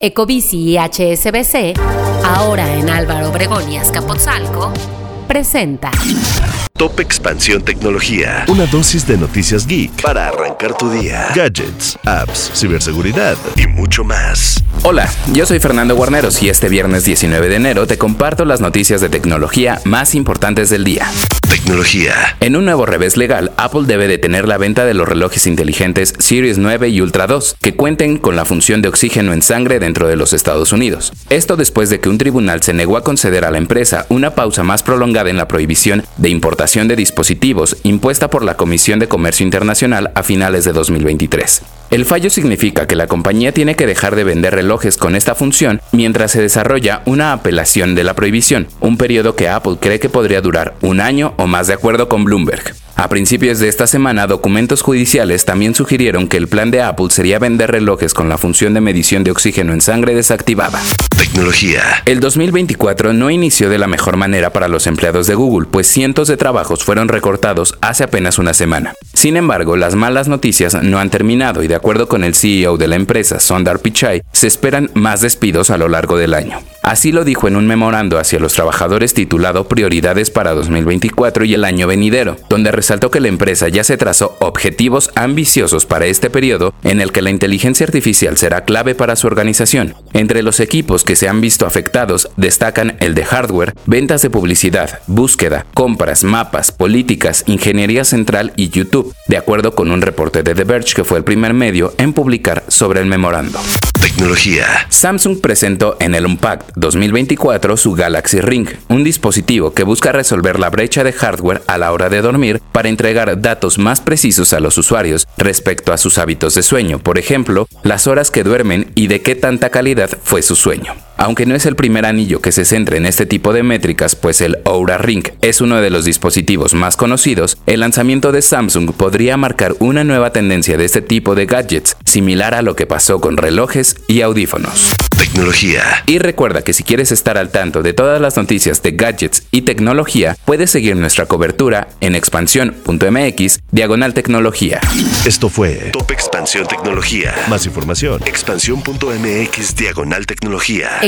Ecobici y HSBC, ahora en Álvaro Obregón y Azcapotzalco, presenta Top Expansión Tecnología. Una dosis de noticias geek para arrancar tu día. Gadgets, apps, ciberseguridad y mucho más. Hola, yo soy Fernando Guarneros y este viernes 19 de enero te comparto las noticias de tecnología más importantes del día. Tecnología. En un nuevo revés legal, Apple debe detener la venta de los relojes inteligentes Series 9 y Ultra 2, que cuenten con la función de oxígeno en sangre dentro de los Estados Unidos. Esto después de que un tribunal se negó a conceder a la empresa una pausa más prolongada en la prohibición de importación de dispositivos impuesta por la Comisión de Comercio Internacional a finales de 2023. El fallo significa que la compañía tiene que dejar de vender relojes con esta función mientras se desarrolla una apelación de la prohibición, un periodo que Apple cree que podría durar un año o más de acuerdo con Bloomberg. A principios de esta semana, documentos judiciales también sugirieron que el plan de Apple sería vender relojes con la función de medición de oxígeno en sangre desactivada. Tecnología. El 2024 no inició de la mejor manera para los empleados de Google, pues cientos de trabajos fueron recortados hace apenas una semana. Sin embargo, las malas noticias no han terminado y de acuerdo con el CEO de la empresa, Sundar Pichai, se esperan más despidos a lo largo del año. Así lo dijo en un memorando hacia los trabajadores titulado Prioridades para 2024 y el año venidero, donde resaltó que la empresa ya se trazó objetivos ambiciosos para este periodo en el que la inteligencia artificial será clave para su organización. Entre los equipos que se han visto afectados destacan el de hardware, ventas de publicidad, búsqueda, compras, mapas, políticas, ingeniería central y YouTube, de acuerdo con un reporte de The Verge que fue el primer medio en publicar sobre el memorando. Tecnología. Samsung presentó en el Unpacked 2024 su Galaxy Ring, un dispositivo que busca resolver la brecha de hardware a la hora de dormir para entregar datos más precisos a los usuarios respecto a sus hábitos de sueño, por ejemplo, las horas que duermen y de qué tanta calidad fue su sueño. Aunque no es el primer anillo que se centra en este tipo de métricas, pues el Oura Ring es uno de los dispositivos más conocidos, el lanzamiento de Samsung podría marcar una nueva tendencia de este tipo de gadgets, similar a lo que pasó con relojes y audífonos. Tecnología. Y recuerda que si quieres estar al tanto de todas las noticias de gadgets y tecnología, puedes seguir nuestra cobertura en expansión.mx diagonal tecnología. Esto fue Top Expansión Tecnología. Más información. Expansión.mx diagonal tecnología.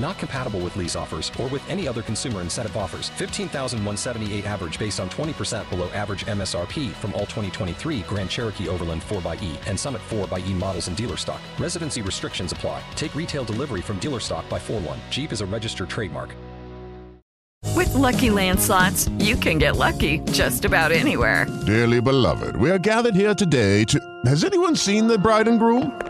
Not compatible with lease offers or with any other consumer incentive offers. 15,178 average based on 20% below average MSRP from all 2023 Grand Cherokee Overland 4xE and Summit 4xE models in dealer stock. Residency restrictions apply. Take retail delivery from dealer stock by 4 1. Jeep is a registered trademark. With Lucky Land slots, you can get lucky just about anywhere. Dearly beloved, we are gathered here today to. Has anyone seen the bride and groom?